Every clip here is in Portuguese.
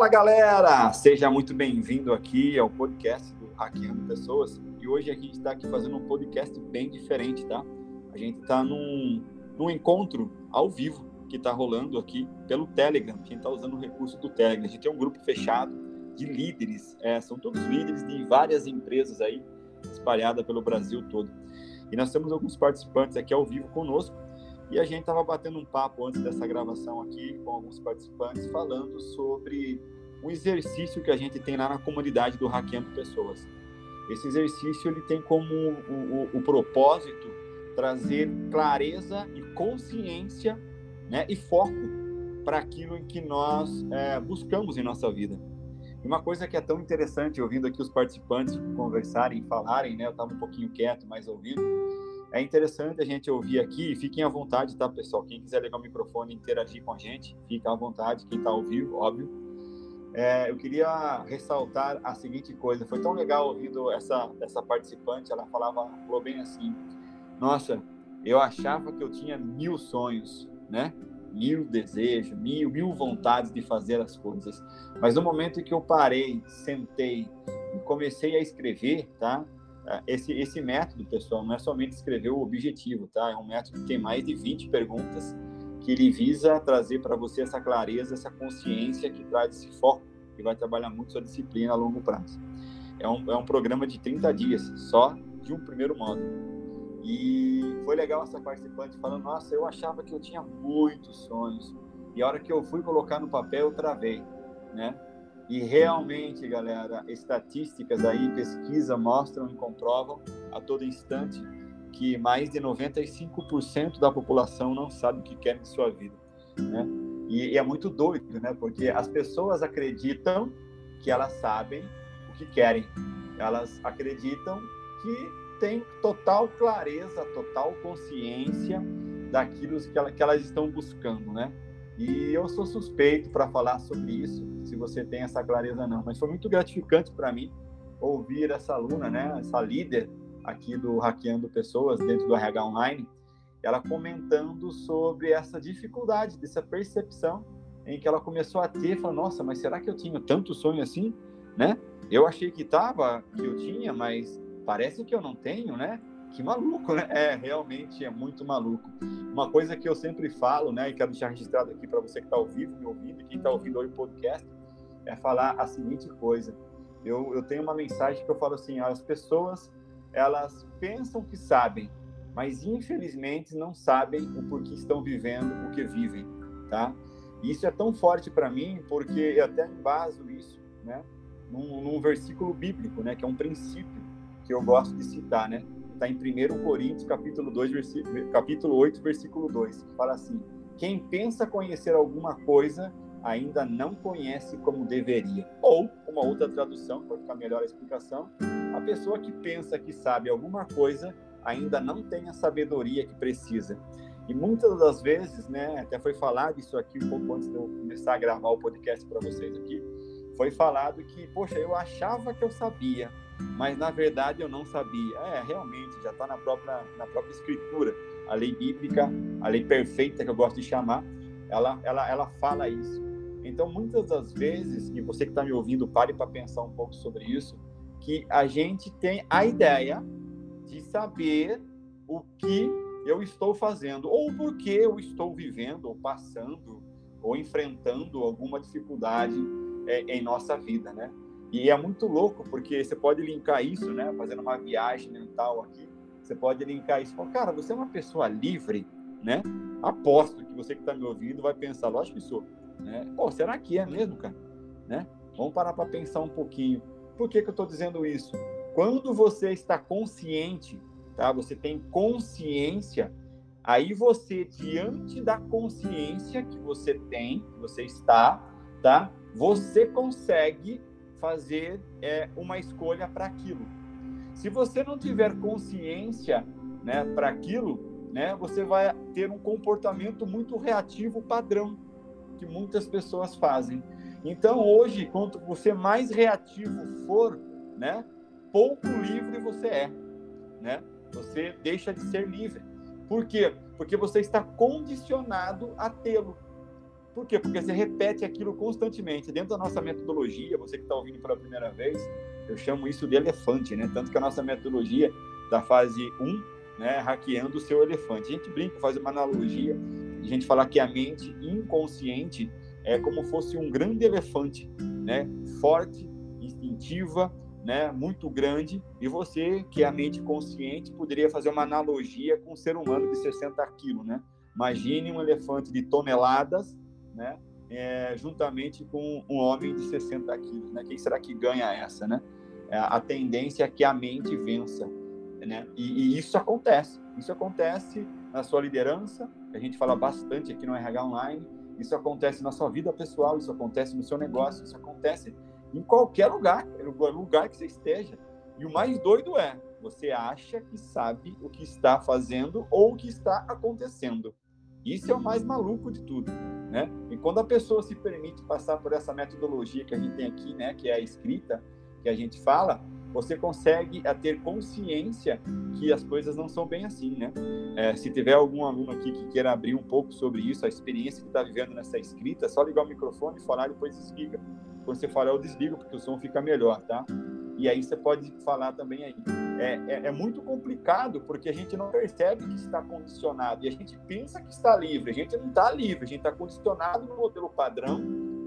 Fala galera! Seja muito bem-vindo aqui ao podcast do Hackeando Pessoas. E hoje a gente está aqui fazendo um podcast bem diferente, tá? A gente está num, num encontro ao vivo que está rolando aqui pelo Telegram. Gente está usando o recurso do Telegram. A gente tem um grupo fechado de líderes, é, são todos líderes de várias empresas aí espalhadas pelo Brasil todo. E nós temos alguns participantes aqui ao vivo conosco e a gente estava batendo um papo antes dessa gravação aqui com alguns participantes falando sobre um exercício que a gente tem lá na comunidade do Hackeando Pessoas. Esse exercício ele tem como o, o, o propósito trazer clareza e consciência né, e foco para aquilo em que nós é, buscamos em nossa vida. E uma coisa que é tão interessante, ouvindo aqui os participantes conversarem, falarem, né, eu estava um pouquinho quieto, mas ouvindo, é interessante a gente ouvir aqui, fiquem à vontade, tá, pessoal? Quem quiser ligar o microfone e interagir com a gente, fica à vontade, quem está ao vivo, óbvio. É, eu queria ressaltar a seguinte coisa, foi tão legal ouvindo essa, essa participante, ela falava, falou bem assim, nossa, eu achava que eu tinha mil sonhos, né? Mil desejos, mil, mil vontades de fazer as coisas. Mas no momento em que eu parei, sentei e comecei a escrever, tá? É, esse, esse método, pessoal, não é somente escrever o objetivo, tá? É um método que tem mais de 20 perguntas que ele visa trazer para você essa clareza, essa consciência que traz esse foco que vai trabalhar muito sua disciplina a longo prazo. É um, é um programa de 30 dias, só de um primeiro módulo. E foi legal essa participante falando: Nossa, eu achava que eu tinha muitos sonhos. E a hora que eu fui colocar no papel, eu travei, né? E realmente, galera, estatísticas aí, pesquisa mostram e comprovam a todo instante que mais de 95% da população não sabe o que quer em sua vida, né? E, e, é muito doido, né? Porque as pessoas acreditam que elas sabem o que querem. Elas acreditam que têm total clareza, total consciência daquilo que, ela, que elas estão buscando, né? E eu sou suspeito para falar sobre isso, se você tem essa clareza não. Mas foi muito gratificante para mim ouvir essa aluna, né, essa líder aqui do Hackeando Pessoas dentro do RH Online, ela comentando sobre essa dificuldade, dessa percepção em que ela começou a ter, falando, nossa, mas será que eu tinha tanto sonho assim, né? Eu achei que tava, que eu tinha, mas parece que eu não tenho, né? Que maluco, né? É, realmente é muito maluco. Uma coisa que eu sempre falo, né, e quero deixar registrado aqui para você que está ao vivo, me ouvindo, e quem está ouvindo hoje o podcast, é falar a seguinte coisa. Eu, eu tenho uma mensagem que eu falo assim: as pessoas, elas pensam que sabem, mas infelizmente não sabem o porquê estão vivendo o que vivem, tá? Isso é tão forte para mim porque eu até embaso isso, né, num, num versículo bíblico, né, que é um princípio que eu gosto de citar, né? está em 1 Coríntios, capítulo 2, versículo, capítulo 8, versículo 2, que fala assim: Quem pensa conhecer alguma coisa ainda não conhece como deveria. Ou, uma outra tradução, para ficar melhor a explicação, a pessoa que pensa que sabe alguma coisa ainda não tem a sabedoria que precisa. E muitas das vezes, né, até foi falado isso aqui um pouco antes de eu começar a gravar o podcast para vocês aqui, foi falado que, poxa, eu achava que eu sabia, mas na verdade eu não sabia. É, realmente, já está na própria, na própria escritura. A lei bíblica, a lei perfeita que eu gosto de chamar, ela, ela, ela fala isso. Então, muitas das vezes, e você que está me ouvindo, pare para pensar um pouco sobre isso, que a gente tem a ideia de saber o que eu estou fazendo, ou por que eu estou vivendo, ou passando, ou enfrentando alguma dificuldade é, em nossa vida, né? E é muito louco, porque você pode linkar isso, né? Fazendo uma viagem mental aqui, você pode linkar isso. Falar, cara, você é uma pessoa livre, né? Aposto que você que está me ouvindo vai pensar, lógico que sou. Né? Pô, será que é mesmo, cara? Né? Vamos parar para pensar um pouquinho. Por que, que eu estou dizendo isso? Quando você está consciente, tá? Você tem consciência, aí você, diante da consciência que você tem, você está, tá? Você consegue fazer é, uma escolha para aquilo. Se você não tiver consciência né, para aquilo, né, você vai ter um comportamento muito reativo padrão que muitas pessoas fazem. Então, hoje, quanto você mais reativo for, né, pouco livre você é, né? Você deixa de ser livre. Por quê? Porque você está condicionado a tê-lo. Por quê? Porque você repete aquilo constantemente. Dentro da nossa metodologia, você que está ouvindo pela primeira vez, eu chamo isso de elefante, né? Tanto que a nossa metodologia da fase 1, né, hackeando o seu elefante. A gente brinca, faz uma analogia, a gente fala que a mente inconsciente é como fosse um grande elefante, né? Forte, instintiva, né? Muito grande. E você, que é a mente consciente, poderia fazer uma analogia com um ser humano de 60 quilos, né? Imagine um elefante de toneladas, né? É, juntamente com um homem de 60 quilos, né? Quem será que ganha essa, né? É, a tendência é que a mente vença, né? E, e, isso acontece. Isso acontece na sua liderança, a gente fala bastante aqui no RH Online. Isso acontece na sua vida pessoal, isso acontece no seu negócio, isso acontece em qualquer lugar, lugar que você esteja. E o mais doido é, você acha que sabe o que está fazendo ou o que está acontecendo. Isso é o mais maluco de tudo, né? E quando a pessoa se permite passar por essa metodologia que a gente tem aqui, né, que é a escrita, que a gente fala, você consegue a ter consciência que as coisas não são bem assim, né? É, se tiver algum aluno aqui que queira abrir um pouco sobre isso, a experiência que está vivendo nessa escrita, é só ligar o microfone, falar e depois desliga. Quando você falar, eu desligo, porque o som fica melhor, tá? E aí você pode falar também aí. É, é, é, muito complicado porque a gente não percebe que está condicionado e a gente pensa que está livre. A gente não está livre, a gente está condicionado no modelo padrão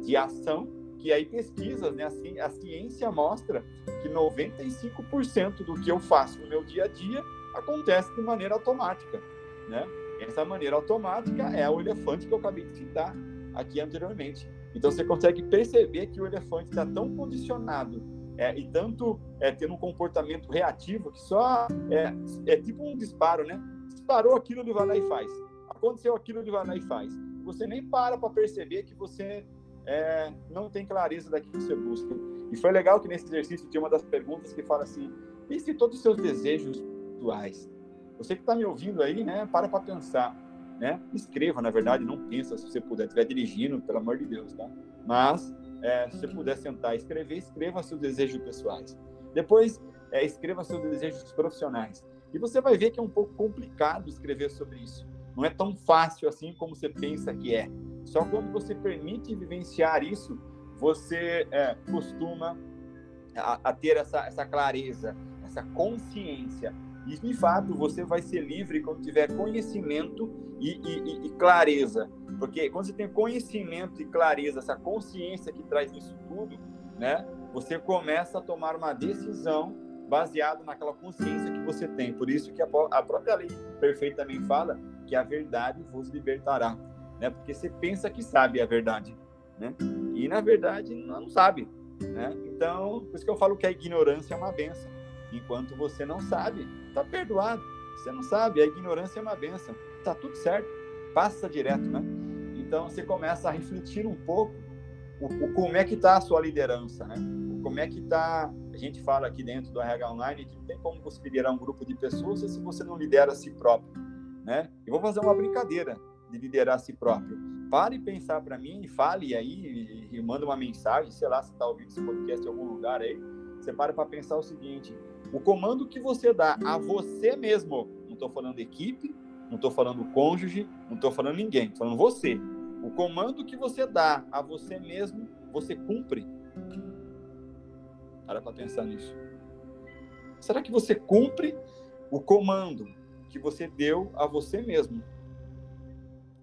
de ação, que aí pesquisas, né? Assim, a ciência mostra que 95% do que eu faço no meu dia a dia acontece de maneira automática, né? Essa maneira automática é o elefante que eu acabei de citar aqui anteriormente. Então você consegue perceber que o elefante está tão condicionado é, e tanto é, tendo um comportamento reativo que só é, é tipo um disparo, né? Disparou aquilo, ele vai lá e faz. Aconteceu aquilo, ele vai lá e faz. Você nem para para perceber que você é, não tem clareza daquilo que você busca. E foi legal que nesse exercício tinha uma das perguntas que fala assim: e se todos os seus desejos atuais? Você que está me ouvindo aí, né? Para para pensar, né? Escreva, na verdade, não pensa se você puder, estiver dirigindo, pelo amor de Deus, tá? Mas é, se você puder sentar e escrever, escreva seus desejos pessoais. Depois, é, escreva seus desejos profissionais. E você vai ver que é um pouco complicado escrever sobre isso. Não é tão fácil assim como você pensa que é. Só quando você permite vivenciar isso, você é, costuma a, a ter essa, essa clareza, essa consciência e, de fato, você vai ser livre quando tiver conhecimento e, e, e, clareza. Porque quando você tem conhecimento e clareza, essa consciência que traz isso tudo, né? Você começa a tomar uma decisão baseada naquela consciência que você tem. Por isso que a própria lei perfeita também fala que a verdade vos libertará, né? Porque você pensa que sabe a verdade, né? E na verdade não sabe, né? Então, por isso que eu falo que a ignorância é uma benção. Enquanto você não sabe, tá perdoado. Você não sabe, a ignorância é uma benção. Tá tudo certo, passa direto, né? Então você começa a refletir um pouco o, o como é que está a sua liderança, né? Como é que está. A gente fala aqui dentro do RH Online que não tem como você liderar um grupo de pessoas se você não lidera a si próprio, né? Eu vou fazer uma brincadeira de liderar a si próprio. Pare e pensar para mim, fale aí e, e manda uma mensagem, sei lá, se está ouvindo esse podcast em algum lugar aí. Você para para pensar o seguinte: o comando que você dá a você mesmo, não estou falando equipe, não estou falando cônjuge, não estou falando ninguém, estou falando você. O comando que você dá a você mesmo, você cumpre. Para para pensar nisso. Será que você cumpre o comando que você deu a você mesmo?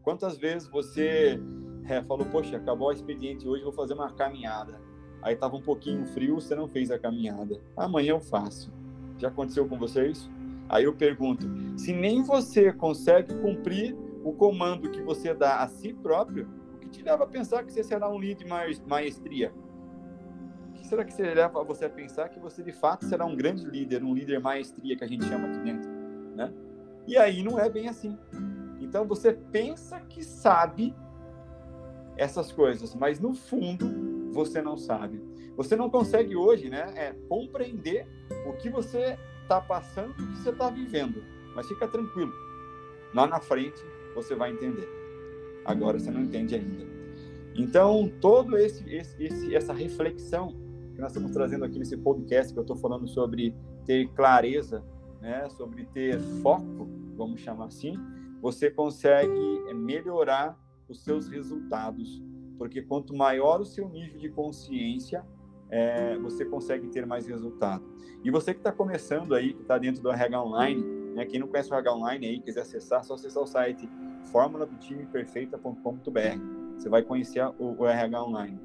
Quantas vezes você é, falou, poxa, acabou o expediente hoje, vou fazer uma caminhada. Aí estava um pouquinho frio, você não fez a caminhada. Amanhã eu faço. Já aconteceu com vocês? Aí eu pergunto: se nem você consegue cumprir o comando que você dá a si próprio, o que te leva a pensar que você será um líder de maestria? O que será que você leva você a pensar que você de fato será um grande líder, um líder maestria que a gente chama aqui dentro, né? E aí não é bem assim. Então você pensa que sabe essas coisas, mas no fundo você não sabe. Você não consegue hoje, né, é, compreender o que você está passando, o que você está vivendo. Mas fica tranquilo. Lá na frente você vai entender. Agora você não entende ainda. Então, todo esse, esse, esse essa reflexão que nós estamos trazendo aqui nesse podcast que eu estou falando sobre ter clareza, né, sobre ter foco, vamos chamar assim, você consegue melhorar os seus resultados, porque quanto maior o seu nível de consciência, é, você consegue ter mais resultado. E você que está começando aí, que está dentro do RH Online, né, quem não conhece o RH Online aí, quiser acessar, é só acessar o site formuladotimeperfeita.com.br. Você vai conhecer o, o RH Online,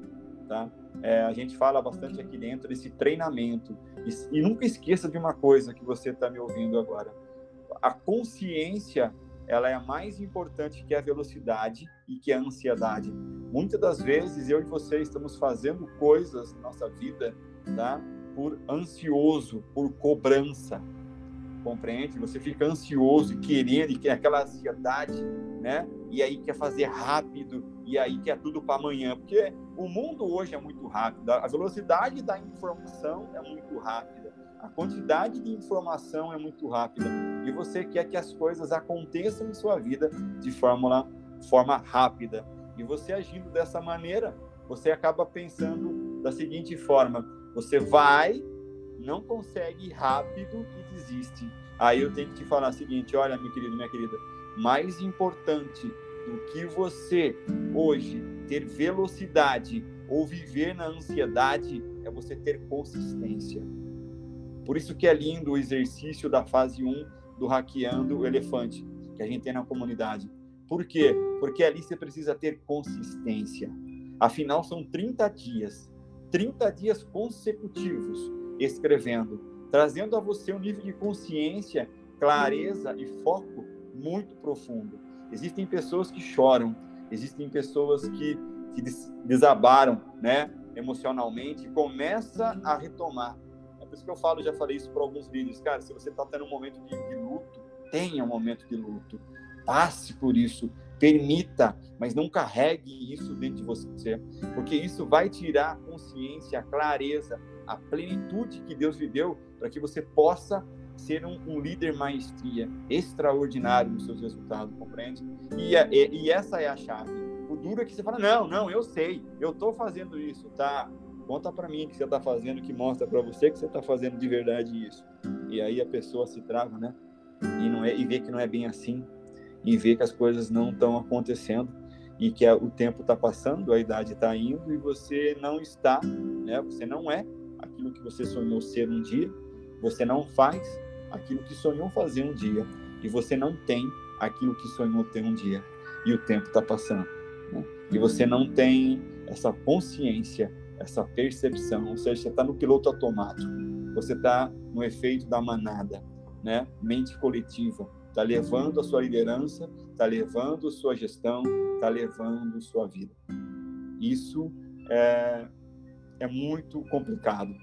tá? É, a gente fala bastante aqui dentro desse treinamento. E, e nunca esqueça de uma coisa que você está me ouvindo agora. A consciência ela é mais importante que a velocidade e que a ansiedade. Muitas das vezes eu e você estamos fazendo coisas na nossa vida, tá? Por ansioso, por cobrança. Compreende? Você fica ansioso e querendo, e quer aquela ansiedade, né? E aí quer fazer rápido, e aí quer tudo para amanhã, porque o mundo hoje é muito rápido, a velocidade da informação é muito rápida, a quantidade de informação é muito rápida e você quer que as coisas aconteçam em sua vida de forma, forma rápida. E você agindo dessa maneira, você acaba pensando da seguinte forma: você vai, não consegue rápido e desiste. Aí eu tenho que te falar o seguinte: olha, meu querido, minha querida, mais importante do que você hoje ter velocidade ou viver na ansiedade é você ter consistência. Por isso que é lindo o exercício da fase 1 do hackeando o elefante que a gente tem na comunidade. Por quê? Porque ali você precisa ter consistência. Afinal, são 30 dias, 30 dias consecutivos escrevendo, trazendo a você um nível de consciência, clareza e foco muito profundo. Existem pessoas que choram, existem pessoas que, que desabaram, né, emocionalmente, e começa a retomar por isso que eu falo, já falei isso para alguns vídeos, cara, se você está tendo um momento de, de tenha um momento de luto, passe por isso, permita, mas não carregue isso dentro de você, porque isso vai tirar a consciência, a clareza, a plenitude que Deus lhe deu para que você possa ser um, um, líder maestria extraordinário nos seus resultados, compreende? E, e, e, essa é a chave. O duro é que você fala, não, não, eu sei, eu estou fazendo isso, tá? Conta para mim que você está fazendo, que mostra para você que você está fazendo de verdade isso. E aí a pessoa se trava, né? E não é e vê que não é bem assim, e vê que as coisas não estão acontecendo e que o tempo está passando, a idade está indo e você não está, né? Você não é aquilo que você sonhou ser um dia, você não faz aquilo que sonhou fazer um dia e você não tem aquilo que sonhou ter um dia e o tempo está passando, né? E você não tem essa consciência essa percepção, ou seja, você está no piloto automático, você está no efeito da manada, né? Mente coletiva, está levando a sua liderança, está levando sua gestão, está levando sua vida. Isso é, é muito complicado.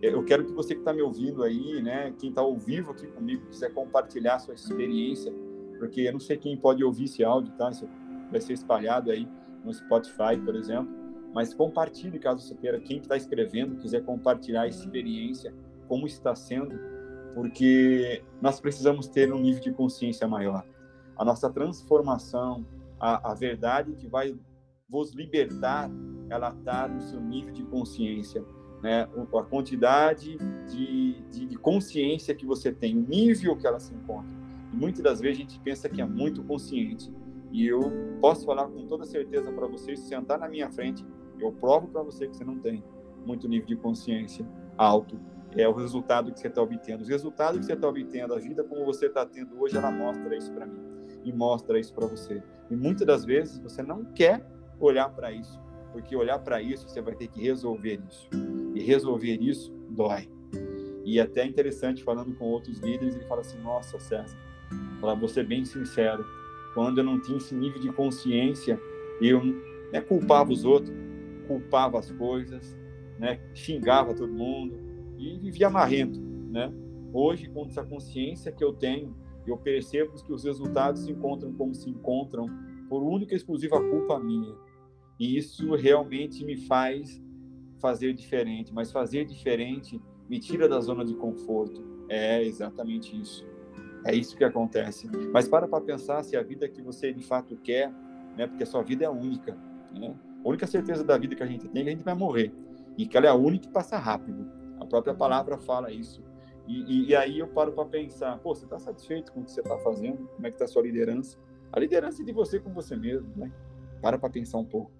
Eu quero que você que está me ouvindo aí, né, quem está ao vivo aqui comigo, quiser compartilhar sua experiência, porque eu não sei quem pode ouvir esse áudio, tá? Isso vai ser espalhado aí no Spotify, por exemplo mas compartilhe caso você queira, quem está escrevendo quiser compartilhar a experiência, como está sendo, porque nós precisamos ter um nível de consciência maior. A nossa transformação, a, a verdade que vai vos libertar, ela está no seu nível de consciência, né? A quantidade de, de, de consciência que você tem, o nível que ela se encontra. E muitas das vezes a gente pensa que é muito consciente. E eu posso falar com toda certeza para vocês, sentar na minha frente eu provo para você que você não tem muito nível de consciência alto. É o resultado que você está obtendo. Os resultados que você está obtendo, a vida como você está tendo hoje, ela mostra isso para mim e mostra isso para você. E muitas das vezes você não quer olhar para isso, porque olhar para isso você vai ter que resolver isso. E resolver isso dói. E é até interessante falando com outros líderes, ele fala assim: Nossa, César, para ser bem sincero, quando eu não tinha esse nível de consciência, eu né, culpava os outros, culpava as coisas, né? xingava todo mundo e vivia marrento. Né? Hoje, com essa consciência que eu tenho, eu percebo que os resultados se encontram como se encontram por única e exclusiva culpa minha. E isso realmente me faz fazer diferente, mas fazer diferente me tira da zona de conforto. É exatamente isso. É isso que acontece. Mas para para pensar se a vida que você de fato quer, né? Porque a sua vida é única, né? A única certeza da vida que a gente tem é que a gente vai morrer. E que ela é a única que passa rápido. A própria palavra fala isso. E, e, e aí eu paro para pensar, pô, você está satisfeito com o que você está fazendo? Como é que está a sua liderança? A liderança é de você com você mesmo, né? Para para pensar um pouco.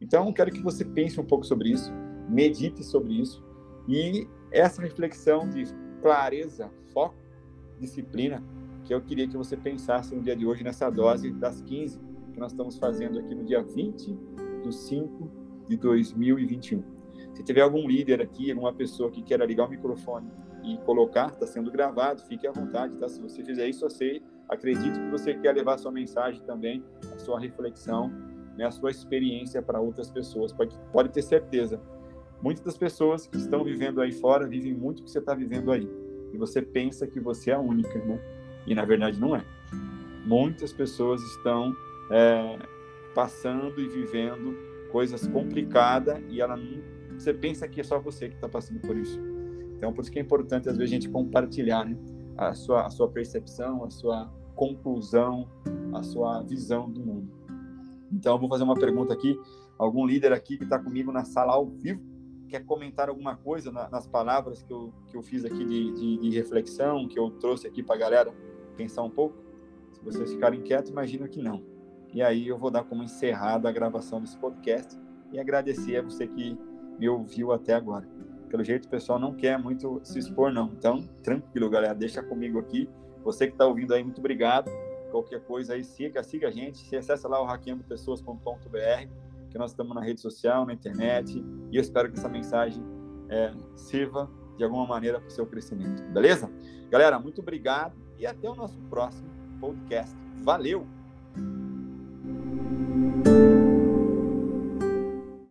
Então, quero que você pense um pouco sobre isso, medite sobre isso e essa reflexão de clareza, foco, disciplina, que eu queria que você pensasse no dia de hoje nessa dose das 15 que nós estamos fazendo aqui no dia 20 do 5 de 2021. Se tiver algum líder aqui, alguma pessoa que queira ligar o microfone e colocar, está sendo gravado, fique à vontade, tá? Se você fizer isso, você acredito que você quer levar sua mensagem também, a sua reflexão, né, a sua experiência para outras pessoas. Pode, pode ter certeza. Muitas das pessoas que estão vivendo aí fora vivem muito o que você está vivendo aí. E você pensa que você é a única, né? E na verdade não é. Muitas pessoas estão é, passando e vivendo coisas complicadas e ela não, você pensa que é só você que está passando por isso. Então, por isso que é importante, às vezes, a gente compartilhar né? a, sua, a sua percepção, a sua conclusão, a sua visão do mundo. Então, eu vou fazer uma pergunta aqui. Algum líder aqui que está comigo na sala ao vivo quer comentar alguma coisa na, nas palavras que eu, que eu fiz aqui de, de, de reflexão, que eu trouxe aqui para a galera pensar um pouco? Se vocês ficarem quietos, imagino que não. E aí eu vou dar como encerrada a gravação desse podcast e agradecer a você que me ouviu até agora pelo jeito o pessoal não quer muito se expor, não. Então, tranquilo, galera, deixa comigo aqui. Você que está ouvindo aí, muito obrigado. Qualquer coisa aí, siga, siga a gente. Se acessa lá o hackeandopessoas.com.br, que nós estamos na rede social, na internet. E eu espero que essa mensagem é, sirva de alguma maneira para o seu crescimento. Beleza? Galera, muito obrigado e até o nosso próximo podcast. Valeu!